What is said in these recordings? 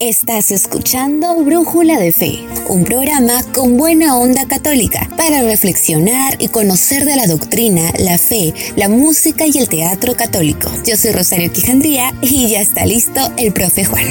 Estás escuchando Brújula de Fe, un programa con buena onda católica para reflexionar y conocer de la doctrina, la fe, la música y el teatro católico. Yo soy Rosario Quijandría y ya está listo el profe Juan.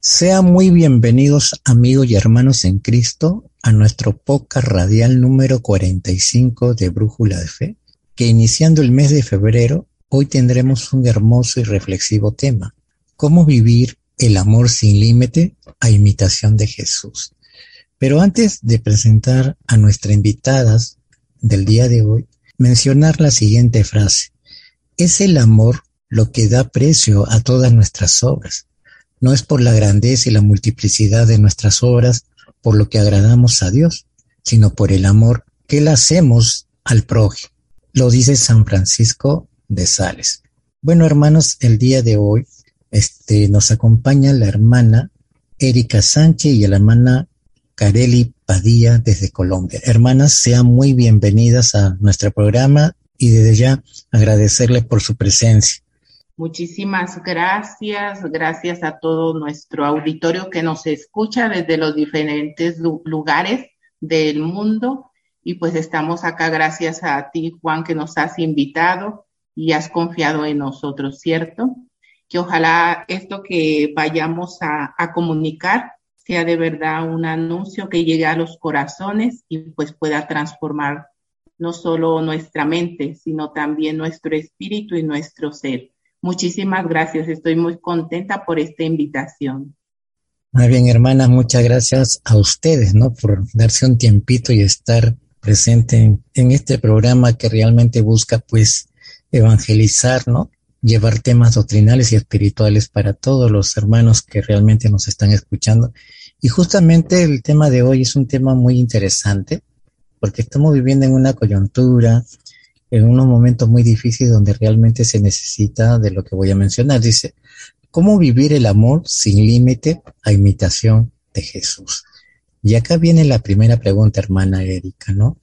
Sean muy bienvenidos amigos y hermanos en Cristo a nuestro podcast radial número 45 de Brújula de Fe, que iniciando el mes de febrero Hoy tendremos un hermoso y reflexivo tema, cómo vivir el amor sin límite a imitación de Jesús. Pero antes de presentar a nuestras invitadas del día de hoy, mencionar la siguiente frase. Es el amor lo que da precio a todas nuestras obras. No es por la grandeza y la multiplicidad de nuestras obras por lo que agradamos a Dios, sino por el amor que le hacemos al prójimo. Lo dice San Francisco de Sales. Bueno, hermanos, el día de hoy este, nos acompaña la hermana Erika Sánchez y la hermana Careli Padilla desde Colombia. Hermanas, sean muy bienvenidas a nuestro programa y desde ya agradecerles por su presencia. Muchísimas gracias, gracias a todo nuestro auditorio que nos escucha desde los diferentes lugares del mundo. Y pues estamos acá gracias a ti, Juan, que nos has invitado y has confiado en nosotros, ¿cierto? Que ojalá esto que vayamos a, comunicar sea de verdad un anuncio que llegue a los corazones y pues pueda transformar no solo nuestra mente, sino también nuestro espíritu y nuestro ser. Muchísimas gracias, estoy muy contenta por esta invitación. Muy bien, hermanas, muchas gracias a ustedes, ¿no? Por darse un tiempito y estar presente en, en este programa que realmente busca, pues, evangelizar, ¿no? Llevar temas doctrinales y espirituales para todos los hermanos que realmente nos están escuchando. Y justamente el tema de hoy es un tema muy interesante porque estamos viviendo en una coyuntura, en unos momentos muy difíciles donde realmente se necesita de lo que voy a mencionar. Dice, ¿cómo vivir el amor sin límite a imitación de Jesús? Y acá viene la primera pregunta, hermana Erika, ¿no?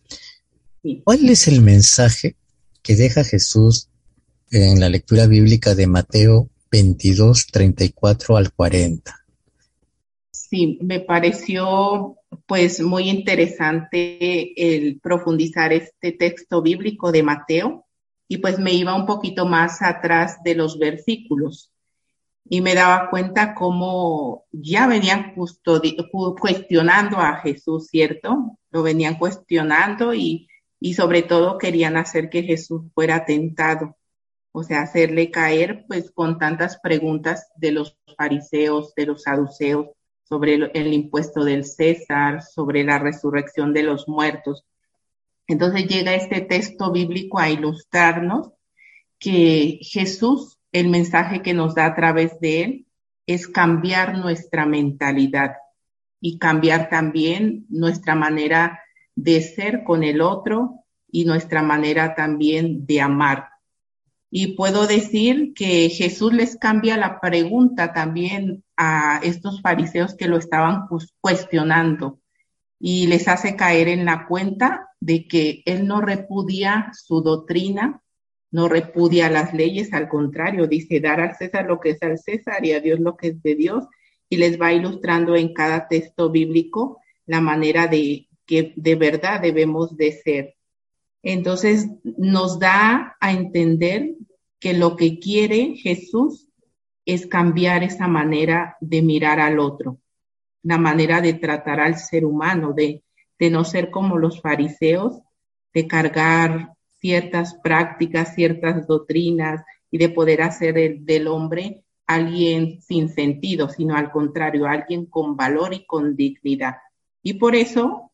¿Cuál es el mensaje que deja Jesús en la lectura bíblica de Mateo 22, 34 al 40. Sí, me pareció pues muy interesante el profundizar este texto bíblico de Mateo y pues me iba un poquito más atrás de los versículos y me daba cuenta cómo ya venían cuestionando a Jesús, ¿cierto? Lo venían cuestionando y y sobre todo querían hacer que Jesús fuera tentado, o sea, hacerle caer pues con tantas preguntas de los fariseos, de los saduceos, sobre el, impuesto del César, sobre la resurrección de los muertos. Entonces llega este texto bíblico a ilustrarnos que Jesús, el mensaje que nos da a través de él, es cambiar nuestra mentalidad y cambiar también nuestra manera de ser con el otro y nuestra manera también de amar. Y puedo decir que Jesús les cambia la pregunta también a estos fariseos que lo estaban cuestionando y les hace caer en la cuenta de que él no repudia su doctrina, no repudia las leyes, al contrario, dice dar al César lo que es al César y a Dios lo que es de Dios, y les va ilustrando en cada texto bíblico la manera de de verdad debemos de ser. Entonces nos da a entender que lo que quiere Jesús es cambiar esa manera de mirar al otro, la manera de tratar al ser humano, de, de no ser como los fariseos, de cargar ciertas prácticas, ciertas doctrinas y de poder hacer del hombre alguien sin sentido, sino al contrario, alguien con valor y con dignidad. Y por eso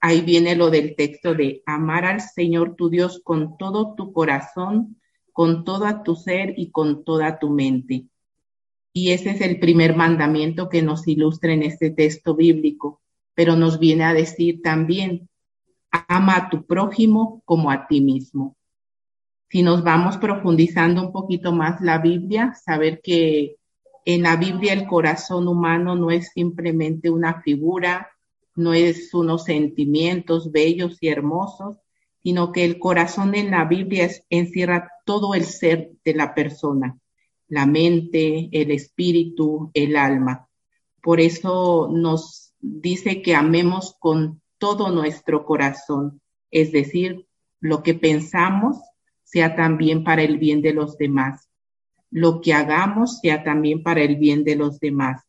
ahí viene lo del texto de amar al Señor tu Dios con todo tu corazón, con toda tu ser y con toda tu mente. Y ese es el primer mandamiento que nos ilustra en este texto bíblico, pero nos viene a decir también, ama a tu prójimo como a ti mismo. Si nos vamos profundizando un poquito más la Biblia, saber que en la Biblia el corazón humano no es simplemente una figura, no es unos sentimientos bellos y hermosos, sino que el corazón en la Biblia encierra todo el ser de la persona, la mente, el espíritu, el alma. Por eso nos dice que amemos con todo nuestro corazón, es decir, lo que pensamos sea también para el bien de los demás, lo que hagamos sea también para el bien de los demás.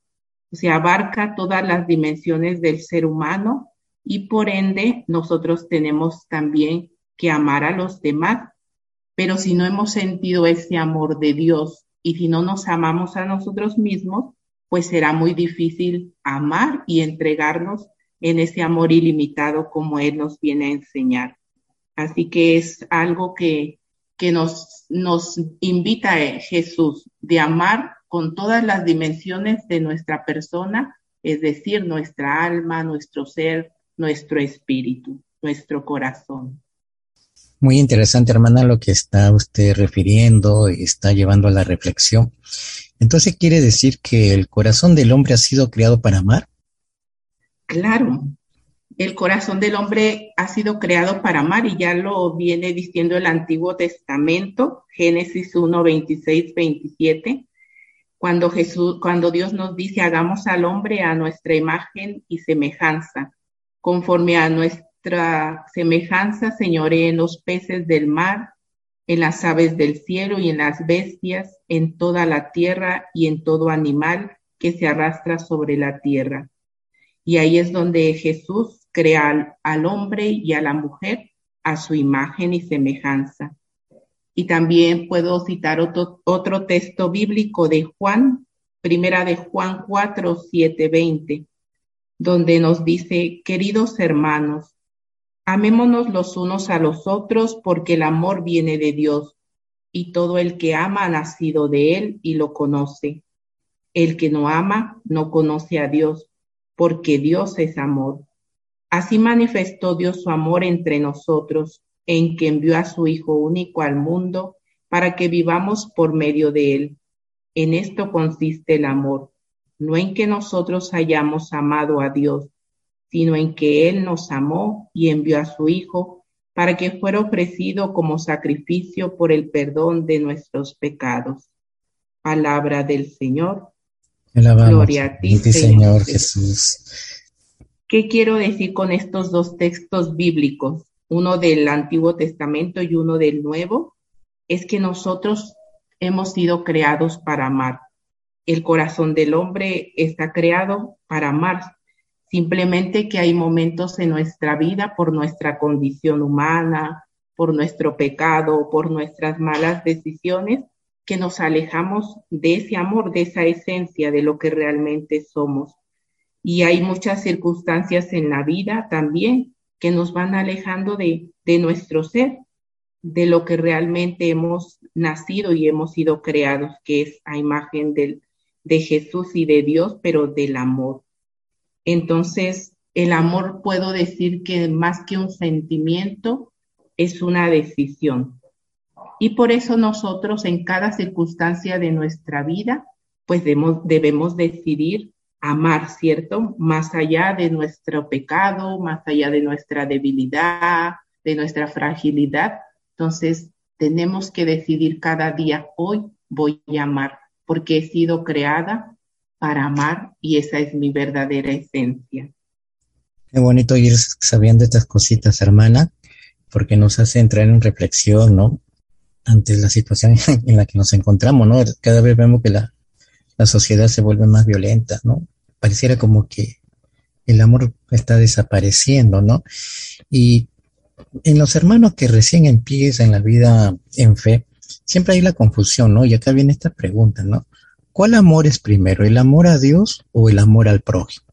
Se abarca todas las dimensiones del ser humano y por ende nosotros tenemos también que amar a los demás. Pero si no hemos sentido ese amor de Dios y si no nos amamos a nosotros mismos, pues será muy difícil amar y entregarnos en ese amor ilimitado como Él nos viene a enseñar. Así que es algo que, que nos, nos invita Jesús de amar con todas las dimensiones de nuestra persona, es decir, nuestra alma, nuestro ser, nuestro espíritu, nuestro corazón. Muy interesante, hermana, lo que está usted refiriendo y está llevando a la reflexión. Entonces, ¿quiere decir que el corazón del hombre ha sido creado para amar? Claro, el corazón del hombre ha sido creado para amar y ya lo viene diciendo el Antiguo Testamento, Génesis 1, 26, 27, cuando Jesús, cuando Dios nos dice, hagamos al hombre a nuestra imagen y semejanza, conforme a nuestra semejanza señoré en los peces del mar, en las aves del cielo y en las bestias, en toda la tierra y en todo animal que se arrastra sobre la tierra. Y ahí es donde Jesús crea al, hombre y a la mujer a su imagen y semejanza. Y también puedo citar otro, texto bíblico de Juan, primera de Juan 4, 7, 20, donde nos dice, queridos hermanos, Amémonos los unos a los otros porque el amor viene de Dios y todo el que ama ha nacido de Él y lo conoce. El que no ama no conoce a Dios porque Dios es amor. Así manifestó Dios su amor entre nosotros en que envió a su Hijo único al mundo para que vivamos por medio de Él. En esto consiste el amor, no en que nosotros hayamos amado a Dios, sino en que Él nos amó y envió a su Hijo para que fuera ofrecido como sacrificio por el perdón de nuestros pecados. Palabra del Señor. Gloria a ti, Señor Jesús. ¿Qué quiero decir con estos dos textos bíblicos? Uno del Antiguo Testamento y uno del Nuevo. Es que nosotros hemos sido creados para amar. El corazón del hombre está creado para amar, Simplemente que hay momentos en nuestra vida por nuestra condición humana, por nuestro pecado, por nuestras malas decisiones, que nos alejamos de ese amor, de esa esencia, de lo que realmente somos. Y hay muchas circunstancias en la vida también que nos van alejando de, de nuestro ser, de lo que realmente hemos nacido y hemos sido creados, que es a imagen del, de Jesús y de Dios, pero del amor. Entonces, el amor puedo decir que más que un sentimiento, es una decisión. Y por eso nosotros en cada circunstancia de nuestra vida, pues debemos, debemos decidir amar, ¿cierto? Más allá de nuestro pecado, más allá de nuestra debilidad, de nuestra fragilidad. Entonces, tenemos que decidir cada día, hoy voy a amar, porque he sido creada para amar y esa es mi verdadera esencia. Qué bonito ir sabiendo estas cositas, hermana, porque nos hace entrar en reflexión, ¿no? Ante la situación en la que nos encontramos, ¿no? Cada vez vemos que la, la sociedad se vuelve más violenta, ¿no? Pareciera como que el amor está desapareciendo, ¿no? Y en los hermanos que recién empiezan la vida en fe, siempre hay la confusión, ¿no? Y acá viene esta pregunta, ¿no? ¿Cuál amor es primero, el amor a Dios o el amor al prójimo?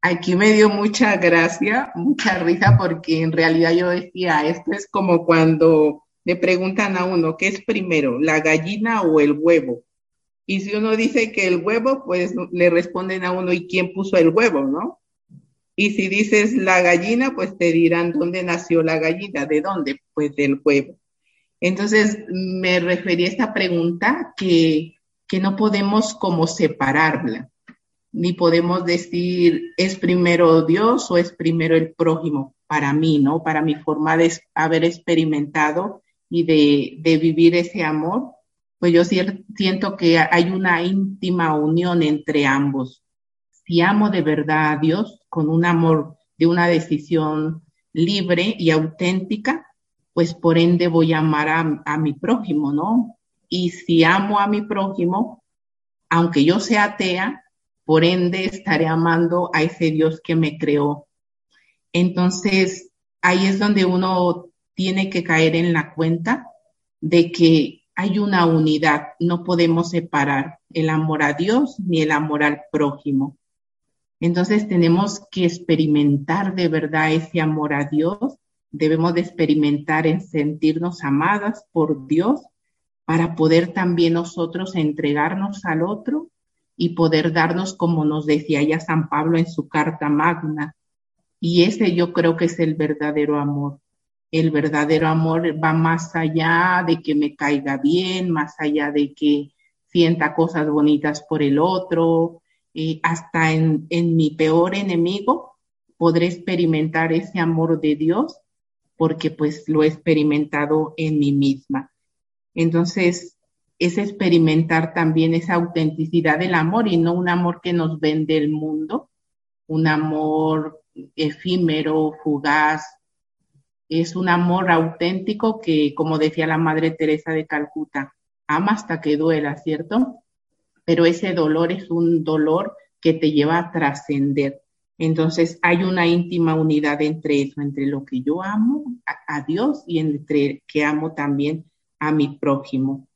Aquí me dio mucha gracia, mucha risa, porque en realidad yo decía, esto es como cuando le preguntan a uno, ¿qué es primero, la gallina o el huevo? Y si uno dice que el huevo, pues le responden a uno, ¿y quién puso el huevo, no? Y si dices la gallina, pues te dirán dónde nació la gallina, ¿de dónde? Pues del huevo. Entonces me referí a esta pregunta que que no podemos como separarla, ni podemos decir es primero Dios o es primero el prójimo para mí, ¿no? Para mi forma de haber experimentado y de, de vivir ese amor, pues yo siento que hay una íntima unión entre ambos. Si amo de verdad a Dios con un amor de una decisión libre y auténtica, pues por ende voy a amar a, a mi prójimo, ¿no? Y si amo a mi prójimo, aunque yo sea atea, por ende estaré amando a ese Dios que me creó. Entonces, ahí es donde uno tiene que caer en la cuenta de que hay una unidad, no podemos separar el amor a Dios ni el amor al prójimo. Entonces tenemos que experimentar de verdad ese amor a Dios, debemos de experimentar en sentirnos amadas por Dios para poder también nosotros entregarnos al otro y poder darnos como nos decía ya San Pablo en su carta magna. Y ese yo creo que es el verdadero amor, el verdadero amor va más allá de que me caiga bien, más allá de que sienta cosas bonitas por el otro, eh, hasta en, en mi peor enemigo podré experimentar ese amor de Dios porque pues lo he experimentado en mí misma. Entonces, es experimentar también esa autenticidad del amor y no un amor que nos vende el mundo, un amor efímero, fugaz, es un amor auténtico que, como decía la Madre Teresa de Calcuta, ama hasta que duela, ¿cierto? Pero ese dolor es un dolor que te lleva a trascender. Entonces hay una íntima unidad entre eso, entre lo que yo amo a, Dios y entre que amo también a mi prójimo.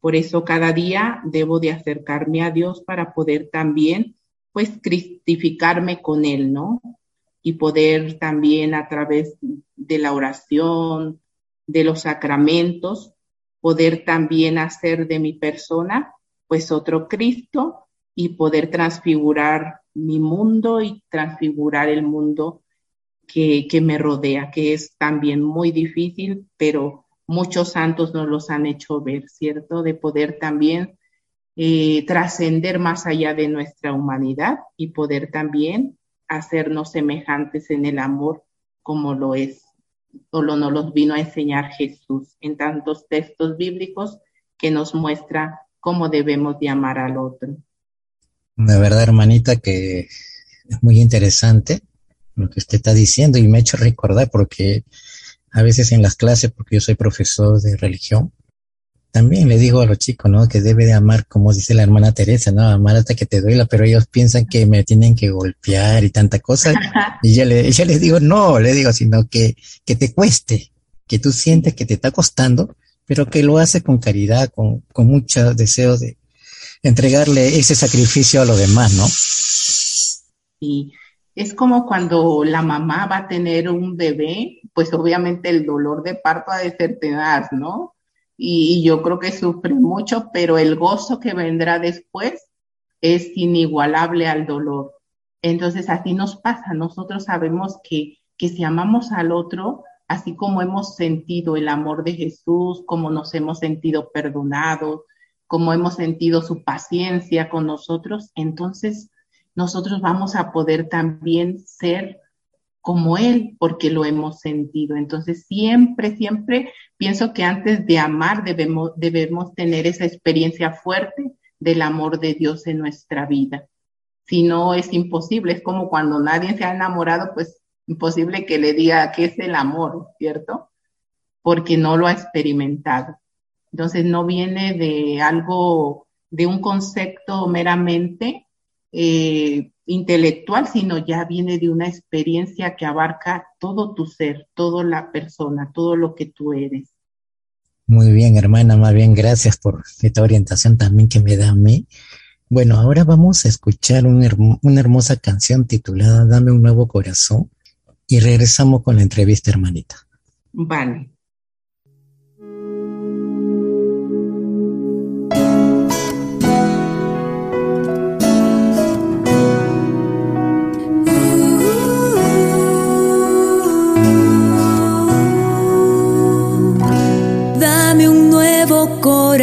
Por eso cada día debo de acercarme a Dios para poder también, pues, cristificarme con Él, ¿no? Y poder también a través de la oración, de los sacramentos, poder también hacer de mi persona pues otro Cristo y poder transfigurar mi mundo y transfigurar el mundo que, que, me rodea, que es también muy difícil, pero muchos santos nos los han hecho ver, ¿cierto? De poder también eh, trascender más allá de nuestra humanidad y poder también hacernos semejantes en el amor como lo es o lo nos los vino a enseñar Jesús en tantos textos bíblicos que nos muestra cómo debemos de amar al otro. De verdad, hermanita, que es muy interesante lo que usted está diciendo y me ha hecho recordar porque a veces en las clases, porque yo soy profesor de religión, también le digo a los chicos, ¿no? Que debe de amar, como dice la hermana Teresa, ¿no? Amar hasta que te duela, pero ellos piensan que me tienen que golpear y tanta cosa. y ya, le, les digo, no, le digo, sino que, que te cueste, que tú sientes que te está costando, pero que lo hace con caridad, con, con mucho deseo de entregarle ese sacrificio a los demás, ¿no? Y es como cuando la mamá va a tener un bebé, pues obviamente el dolor de parto ha de ser tenaz, ¿no? Y, yo creo que sufre mucho, pero el gozo que vendrá después es inigualable al dolor. Entonces así nos pasa, nosotros sabemos que, que si amamos al otro, así como hemos sentido el amor de Jesús, como nos hemos sentido perdonados, como hemos sentido su paciencia con nosotros, entonces nosotros vamos a poder también ser como Él, porque lo hemos sentido. Entonces, siempre, siempre pienso que antes de amar debemos, debemos tener esa experiencia fuerte del amor de Dios en nuestra vida. Si no, es imposible. Es como cuando nadie se ha enamorado, pues imposible que le diga qué es el amor, ¿cierto? Porque no lo ha experimentado. Entonces, no viene de algo, de un concepto meramente eh, intelectual, sino ya viene de una experiencia que abarca todo tu ser, toda la persona, todo lo que tú eres. Muy bien, hermana, más bien gracias por esta orientación también que me da a mí. Bueno, ahora vamos a escuchar una hermosa canción titulada Dame un nuevo corazón y regresamos con la entrevista, hermanita. Vale.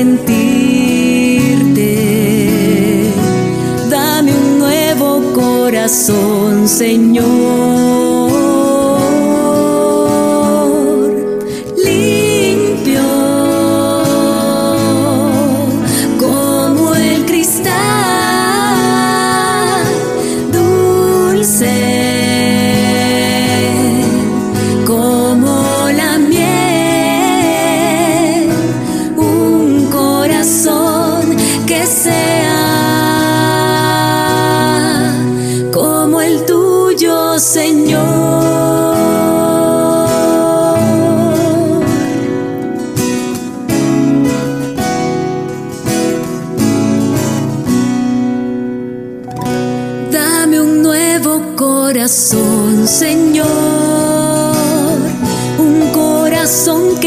Sentirte. Dame un nuevo corazón. Señor,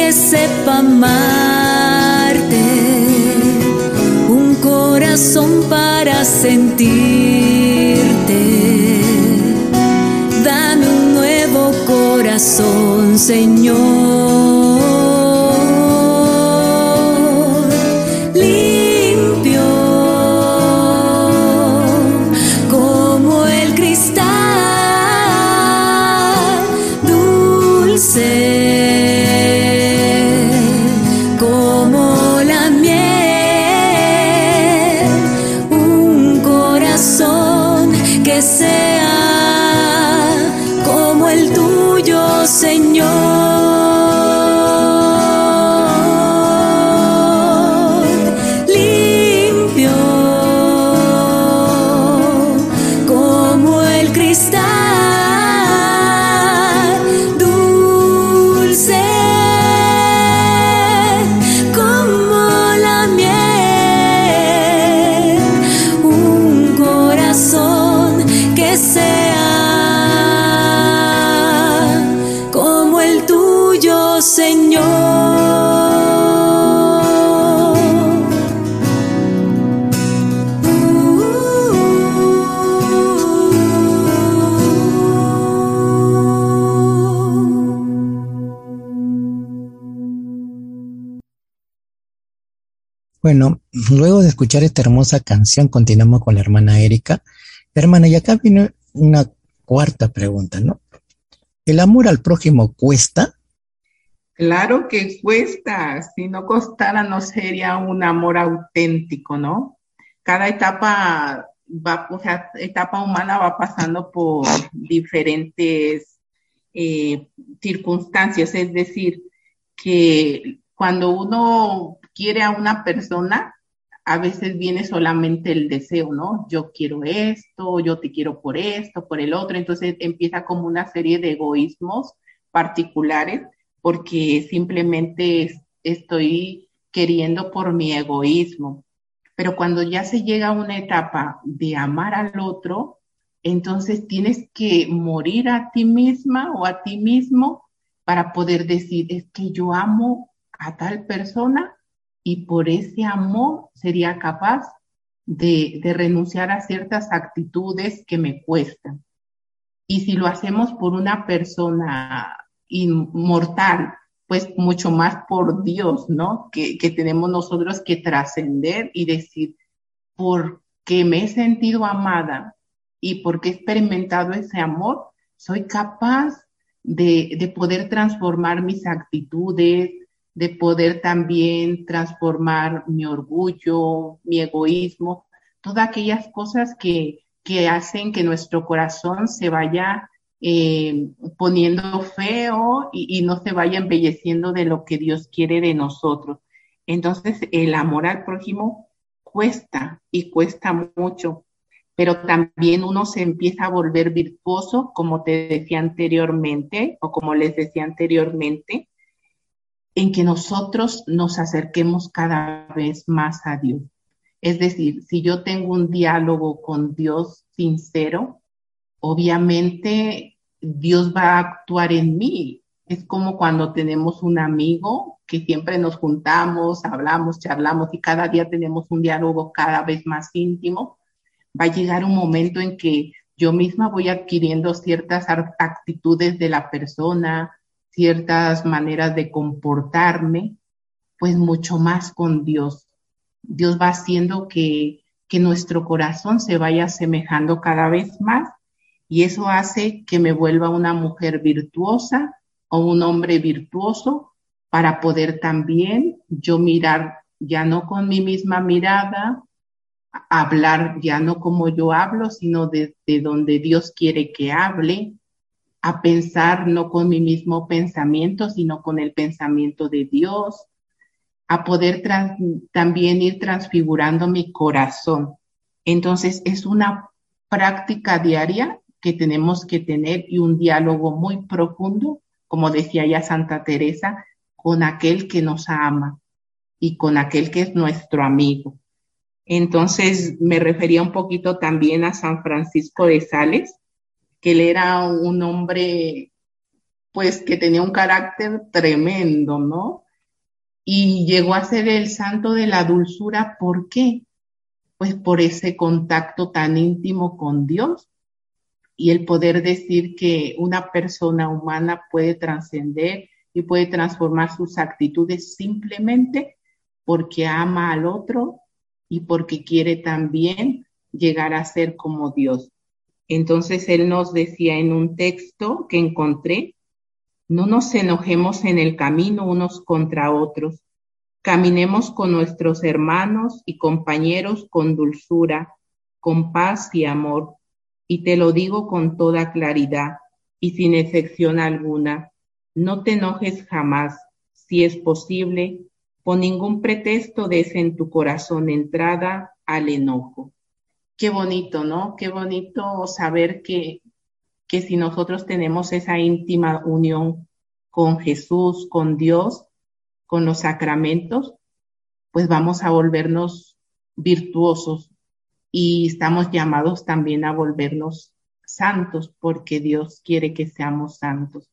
que sepa amarte, un corazón para sentirte. Dame un nuevo corazón, Señor. Bueno, luego de escuchar esta hermosa canción, continuamos con la hermana Erika. Hermana, y acá viene una cuarta pregunta, ¿no? ¿El amor al prójimo cuesta? Claro que cuesta. Si no costara, no sería un amor auténtico, ¿no? Cada etapa va, o sea, etapa humana va pasando por diferentes eh, circunstancias. Es decir, que cuando uno quiere a una persona, a veces viene solamente el deseo, ¿no? Yo quiero esto, yo te quiero por esto, por el otro. Entonces empieza como una serie de egoísmos particulares porque simplemente estoy queriendo por mi egoísmo. Pero cuando ya se llega a una etapa de amar al otro, entonces tienes que morir a ti misma o a ti mismo para poder decir, es que yo amo a tal persona y por ese amor sería capaz de, renunciar a ciertas actitudes que me cuestan. Y si lo hacemos por una persona inmortal, pues mucho más por Dios, ¿no? Que, que tenemos nosotros que trascender y decir, porque me he sentido amada y porque he experimentado ese amor, soy capaz de, de poder transformar mis actitudes, de poder también transformar mi orgullo, mi egoísmo, todas aquellas cosas que, hacen que nuestro corazón se vaya eh, poniendo feo y, no se vaya embelleciendo de lo que Dios quiere de nosotros. Entonces, el amor al prójimo cuesta y cuesta mucho, pero también uno se empieza a volver virtuoso, como te decía anteriormente, o como les decía anteriormente, en que nosotros nos acerquemos cada vez más a Dios. Es decir, si yo tengo un diálogo con Dios sincero, obviamente Dios va a actuar en mí. Es como cuando tenemos un amigo que siempre nos juntamos, hablamos, charlamos y cada día tenemos un diálogo cada vez más íntimo. Va a llegar un momento en que yo misma voy adquiriendo ciertas actitudes de la persona, ciertas maneras de comportarme, pues mucho más con Dios. Dios va haciendo que, que nuestro corazón se vaya asemejando cada vez más y eso hace que me vuelva una mujer virtuosa o un hombre virtuoso para poder también yo mirar ya no con mi misma mirada, hablar ya no como yo hablo, sino desde donde Dios quiere que hable, a pensar no con mi mismo pensamiento, sino con el pensamiento de Dios, a poder también ir transfigurando mi corazón. Entonces es una práctica diaria que tenemos que tener y un diálogo muy profundo, como decía ya Santa Teresa, con aquel que nos ama y con aquel que es nuestro amigo. Entonces me refería un poquito también a San Francisco de Sales, que él era un hombre, pues que tenía un carácter tremendo, ¿no? Y llegó a ser el santo de la dulzura, ¿por qué? Pues por ese contacto tan íntimo con Dios y el poder decir que una persona humana puede trascender y puede transformar sus actitudes simplemente porque ama al otro y porque quiere también llegar a ser como Dios. Entonces él nos decía en un texto que encontré, no nos enojemos en el camino unos contra otros, caminemos con nuestros hermanos y compañeros con dulzura, con paz y amor, y te lo digo con toda claridad y sin excepción alguna, no te enojes jamás, si es posible, por ningún pretexto des en tu corazón entrada al enojo. Qué bonito, ¿no? Qué bonito saber que, que si nosotros tenemos esa íntima unión con Jesús, con Dios, con los sacramentos, pues vamos a volvernos virtuosos y estamos llamados también a volvernos santos porque Dios quiere que seamos santos.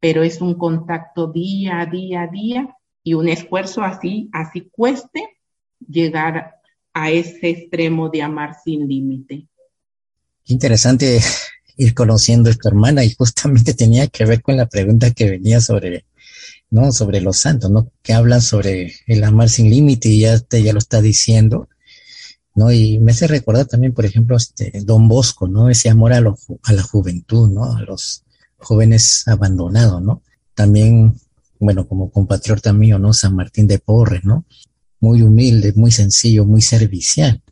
Pero es un contacto día a día a día y un esfuerzo así, así cueste llegar a ese extremo de amar sin límite. Interesante ir conociendo a tu hermana y justamente tenía que ver con la pregunta que venía sobre, ¿no? Sobre los santos, ¿no? Que hablan sobre el amar sin límite y ya te, ya lo está diciendo, ¿no? Y me hace recordar también, por ejemplo, este Don Bosco, ¿no? Ese amor a, lo, a la juventud, ¿no? A los jóvenes abandonados, ¿no? También bueno, como compatriota mío, ¿no? San Martín de Porres, ¿no? Muy humilde, muy sencillo, muy servicial.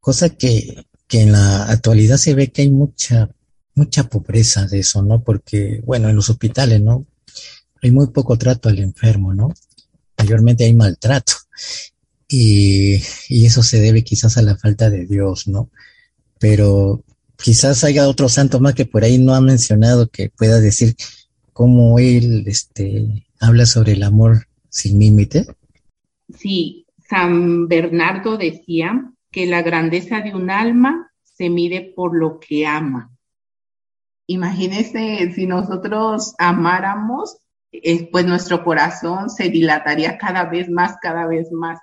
Cosa que, que en la actualidad se ve que hay mucha, mucha pobreza de eso, ¿no? Porque, bueno, en los hospitales, ¿no? Hay muy poco trato al enfermo, ¿no? Mayormente hay maltrato. Y, y eso se debe quizás a la falta de Dios, ¿no? Pero quizás haya otro santo más que por ahí no ha mencionado que pueda decir cómo él, este, habla sobre el amor sin límite. Sí, San Bernardo decía que la grandeza de un alma se mide por lo que ama. Imagínese si nosotros amáramos, eh, pues nuestro corazón se dilataría cada vez más, cada vez más.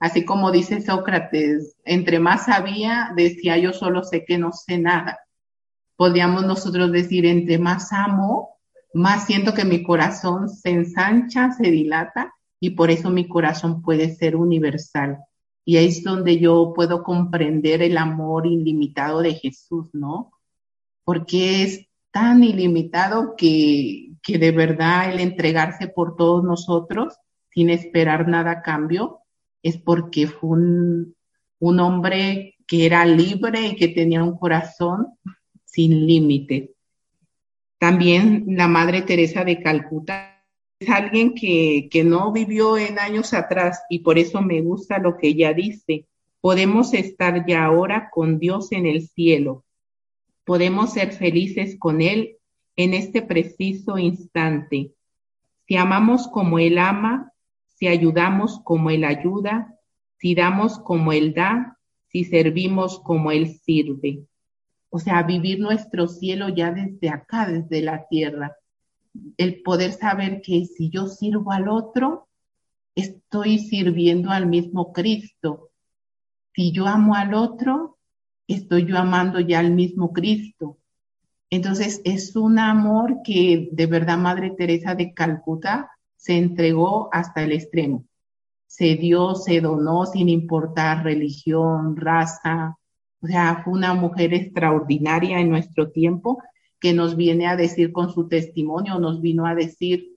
Así como dice Sócrates, entre más sabía, decía yo solo sé que no sé nada. Podríamos nosotros decir, entre más amo, más siento que mi corazón se ensancha, se dilata y por eso mi corazón puede ser universal. Y ahí es donde yo puedo comprender el amor ilimitado de Jesús, ¿no? Porque es tan ilimitado que, que de verdad el entregarse por todos nosotros sin esperar nada cambio es porque fue un, un hombre que era libre y que tenía un corazón sin límites. También la Madre Teresa de Calcuta es alguien que, que no vivió en años atrás y por eso me gusta lo que ella dice. Podemos estar ya ahora con Dios en el cielo. Podemos ser felices con Él en este preciso instante. Si amamos como Él ama, si ayudamos como Él ayuda, si damos como Él da, si servimos como Él sirve o sea, vivir nuestro cielo ya desde acá, desde la tierra. El poder saber que si yo sirvo al otro, estoy sirviendo al mismo Cristo. Si yo amo al otro, estoy yo amando ya al mismo Cristo. Entonces es un amor que de verdad Madre Teresa de Calcuta se entregó hasta el extremo. Se dio, se donó sin importar religión, raza. O sea, fue una mujer extraordinaria en nuestro tiempo que nos viene a decir con su testimonio, nos vino a decir,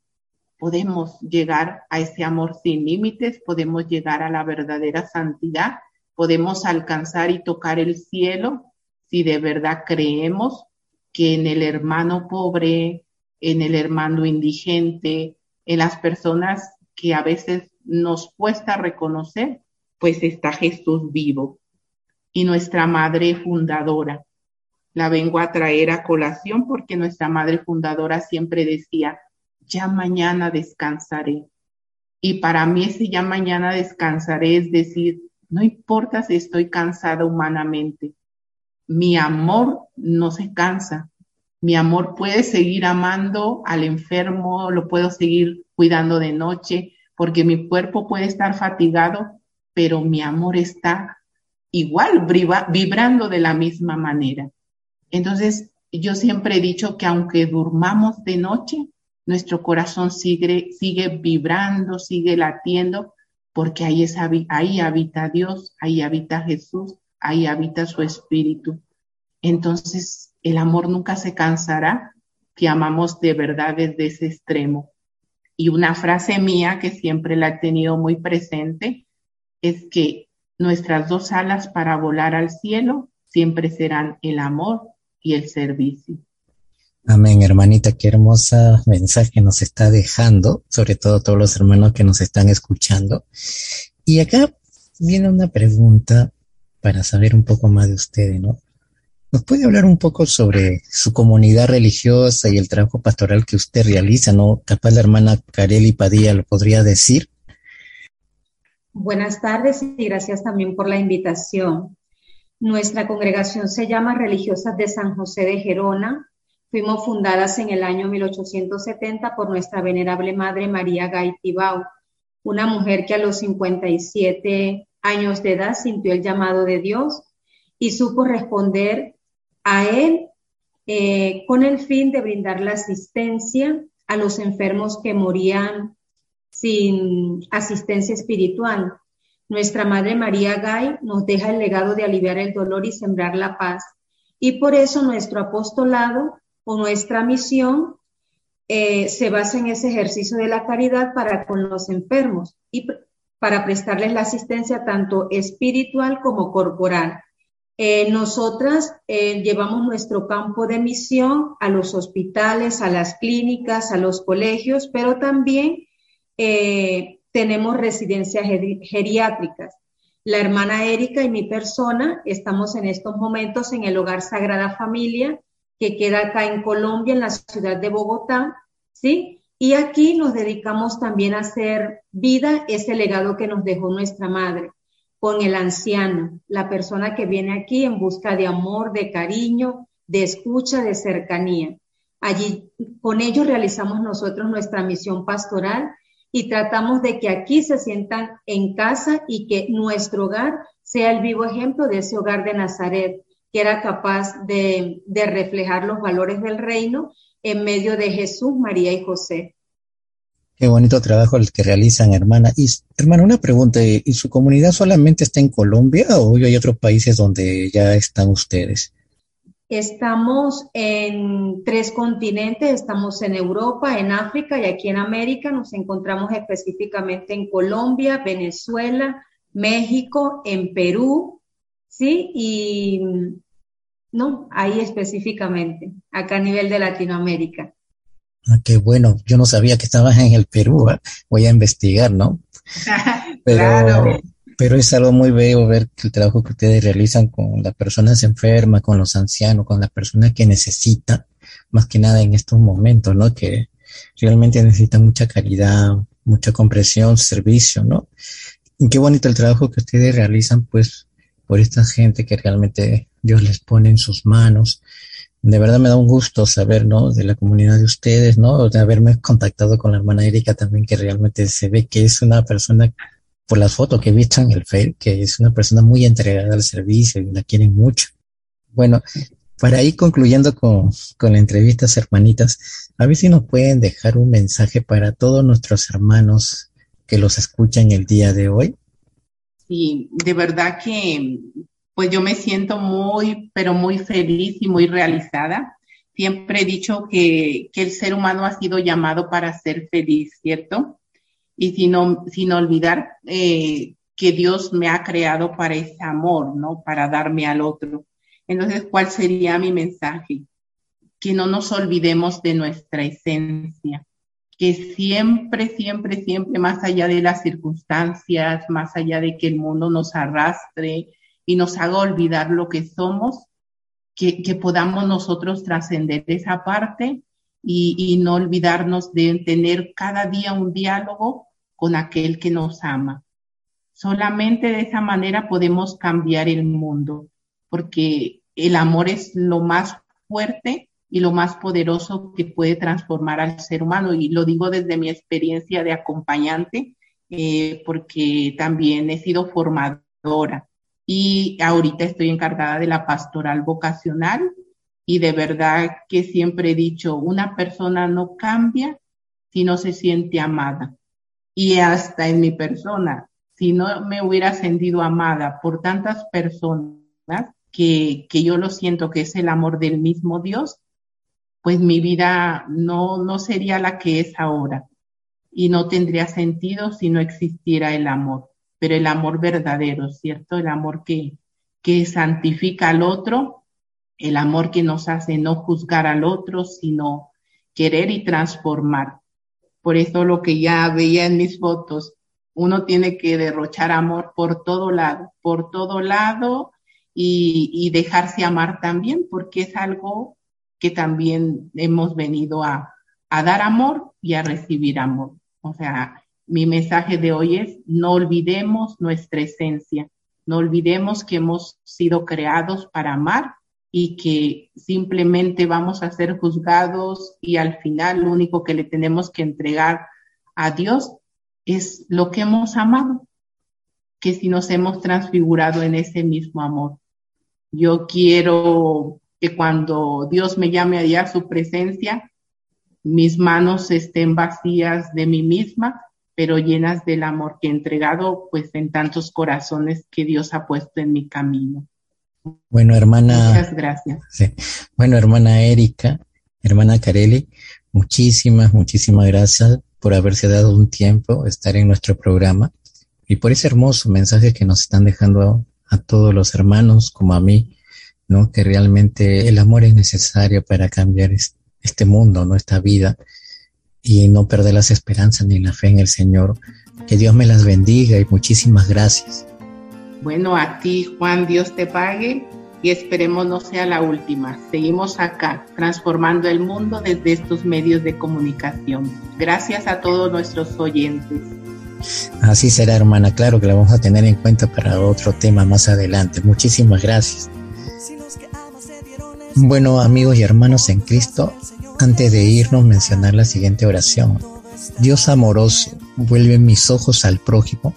podemos llegar a ese amor sin límites, podemos llegar a la verdadera santidad, podemos alcanzar y tocar el cielo si de verdad creemos que en el hermano pobre, en el hermano indigente, en las personas que a veces nos cuesta reconocer, pues está Jesús vivo. Y nuestra madre fundadora, la vengo a traer a colación porque nuestra madre fundadora siempre decía, ya mañana descansaré. Y para mí ese ya mañana descansaré es decir, no importa si estoy cansada humanamente, mi amor no se cansa. Mi amor puede seguir amando al enfermo, lo puedo seguir cuidando de noche, porque mi cuerpo puede estar fatigado, pero mi amor está igual, vibrando de la misma manera. Entonces, yo siempre he dicho que aunque durmamos de noche, nuestro corazón sigue, sigue vibrando, sigue latiendo, porque ahí, ahí habita Dios, ahí habita Jesús, ahí habita su espíritu. Entonces, el amor nunca se cansará que amamos de verdad desde ese extremo. Y una frase mía que siempre la he tenido muy presente es que nuestras dos alas para volar al cielo siempre serán el amor y el servicio. Amén, hermanita, qué hermosa mensaje nos está dejando, sobre todo todos los hermanos que nos están escuchando. Y acá viene una pregunta para saber un poco más de ustedes, ¿no? ¿Nos puede hablar un poco sobre su comunidad religiosa y el trabajo pastoral que usted realiza, ¿no? Capaz la hermana Carely Padilla lo podría decir. Buenas tardes y gracias también por la invitación. Nuestra congregación se llama Religiosas de San José de Gerona. Fuimos fundadas en el año 1870 por nuestra venerable madre María Gaitibau, una mujer que a los 57 años de edad sintió el llamado de Dios y supo responder a él eh, con el fin de brindar la asistencia a los enfermos que morían sin asistencia espiritual. Nuestra Madre María Gay nos deja el legado de aliviar el dolor y sembrar la paz. Y por eso nuestro apostolado o nuestra misión eh, se basa en ese ejercicio de la caridad para con los enfermos y para prestarles la asistencia tanto espiritual como corporal. Eh, nosotras eh, llevamos nuestro campo de misión a los hospitales, a las clínicas, a los colegios, pero también tenemos residencias geriátricas. La hermana Erika y mi persona estamos en estos momentos en el Hogar Sagrada Familia, que queda acá en Colombia, en la ciudad de Bogotá, ¿sí? Y aquí nos dedicamos también a hacer vida ese legado que nos dejó nuestra madre, con el anciano, la persona que viene aquí en busca de amor, de cariño, de escucha, de cercanía. Allí, con ellos realizamos nosotros nuestra misión pastoral y tratamos de que aquí se sientan en casa y que nuestro hogar sea el vivo ejemplo de ese hogar de Nazaret, que era capaz de, reflejar los valores del reino en medio de Jesús, María y José. Qué bonito trabajo el que realizan, hermana. Y, hermana, una pregunta, ¿y su comunidad solamente está en Colombia o hay otros países donde ya están ustedes? Estamos en tres continentes, estamos en Europa, en África y aquí en América. Nos encontramos específicamente en Colombia, Venezuela, México, en Perú, ¿sí? Y no, ahí específicamente, acá a nivel de Latinoamérica. Ah, qué bueno, yo no sabía que estabas en el Perú, ¿eh? voy a investigar, ¿no? claro pero es algo muy bello ver el trabajo que ustedes realizan con las personas enfermas, con los ancianos, con las personas que necesitan, más que nada en estos momentos, ¿no? Que realmente necesitan mucha caridad, mucha comprensión, servicio, ¿no? Y qué bonito el trabajo que ustedes realizan, pues, por esta gente que realmente Dios les pone en sus manos de verdad me da un gusto saber, ¿no? De la comunidad de ustedes, ¿no? De haberme contactado con la hermana Erika también, que realmente se ve que es una persona, por las fotos que he visto en el Facebook, que es una persona muy entregada al servicio y la quieren mucho. Bueno, para ir concluyendo con, con la entrevista, hermanitas, a ver si nos pueden dejar un mensaje para todos nuestros hermanos que los escuchan el día de hoy. Sí, de verdad que pues yo me siento muy, pero muy feliz y muy realizada. Siempre he dicho que, el ser humano ha sido llamado para ser feliz, ¿cierto? Y sin, sin olvidar eh, que Dios me ha creado para ese amor, ¿no? Para darme al otro. Entonces, ¿cuál sería mi mensaje? Que no nos olvidemos de nuestra esencia, que siempre, siempre, siempre, más allá de las circunstancias, más allá de que el mundo nos arrastre, y nos haga olvidar lo que somos, que, podamos nosotros trascender esa parte y, y, no olvidarnos de tener cada día un diálogo con aquel que nos ama. Solamente de esa manera podemos cambiar el mundo, porque el amor es lo más fuerte y lo más poderoso que puede transformar al ser humano. Y lo digo desde mi experiencia de acompañante, eh, porque también he sido formadora y ahorita estoy encargada de la pastoral vocacional y de verdad que siempre he dicho, una persona no cambia si no se siente amada. Y hasta en mi persona, si no me hubiera sentido amada por tantas personas que, que yo lo siento que es el amor del mismo Dios, pues mi vida no, no sería la que es ahora y no tendría sentido si no existiera el amor pero el amor verdadero, ¿cierto? El amor que, que santifica al otro, el amor que nos hace no juzgar al otro, sino querer y transformar. Por eso lo que ya veía en mis fotos, uno tiene que derrochar amor por todo lado, por todo lado y, dejarse amar también, porque es algo que también hemos venido a, a dar amor y a recibir amor. O sea, mi mensaje de hoy es, no olvidemos nuestra esencia, no olvidemos que hemos sido creados para amar y que simplemente vamos a ser juzgados y al final lo único que le tenemos que entregar a Dios es lo que hemos amado, que si nos hemos transfigurado en ese mismo amor. Yo quiero que cuando Dios me llame allá a su presencia, mis manos estén vacías de mí misma pero llenas del amor que he entregado pues en tantos corazones que Dios ha puesto en mi camino. Bueno, hermana. Muchas gracias. Bueno, hermana Erika, hermana Carelli, muchísimas, muchísimas gracias por haberse dado un tiempo, estar en nuestro programa y por ese hermoso mensaje que nos están dejando a, todos los hermanos como a mí, ¿no? Que realmente el amor es necesario para cambiar este mundo, nuestra vida y no perder las esperanzas ni la fe en el Señor. Que Dios me las bendiga y muchísimas gracias. Bueno, a ti, Juan, Dios te pague y esperemos no sea la última. Seguimos acá, transformando el mundo desde estos medios de comunicación. Gracias a todos nuestros oyentes. Así será, hermana. Claro que la vamos a tener en cuenta para otro tema más adelante. Muchísimas gracias. Bueno, amigos y hermanos en Cristo, antes de irnos mencionar la siguiente oración. Dios amoroso, vuelve mis ojos al prójimo,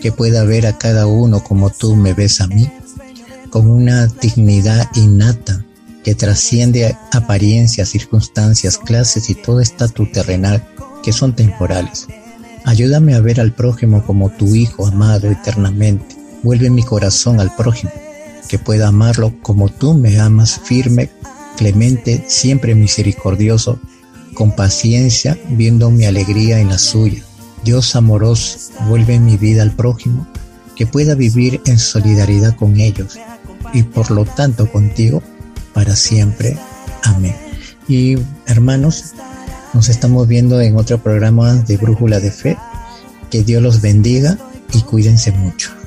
que pueda ver a cada uno como tú me ves a mí, con una dignidad innata que trasciende apariencias, circunstancias, clases y todo estatus terrenal que son temporales. Ayúdame a ver al prójimo como tu Hijo amado eternamente. Vuelve mi corazón al prójimo, que pueda amarlo como tú me amas firme clemente, siempre misericordioso, con paciencia, viendo mi alegría en la suya. Dios amoroso, vuelve mi vida al prójimo, que pueda vivir en solidaridad con ellos y por lo tanto contigo para siempre. Amén. Y hermanos, nos estamos viendo en otro programa de Brújula de Fe. Que Dios los bendiga y cuídense mucho.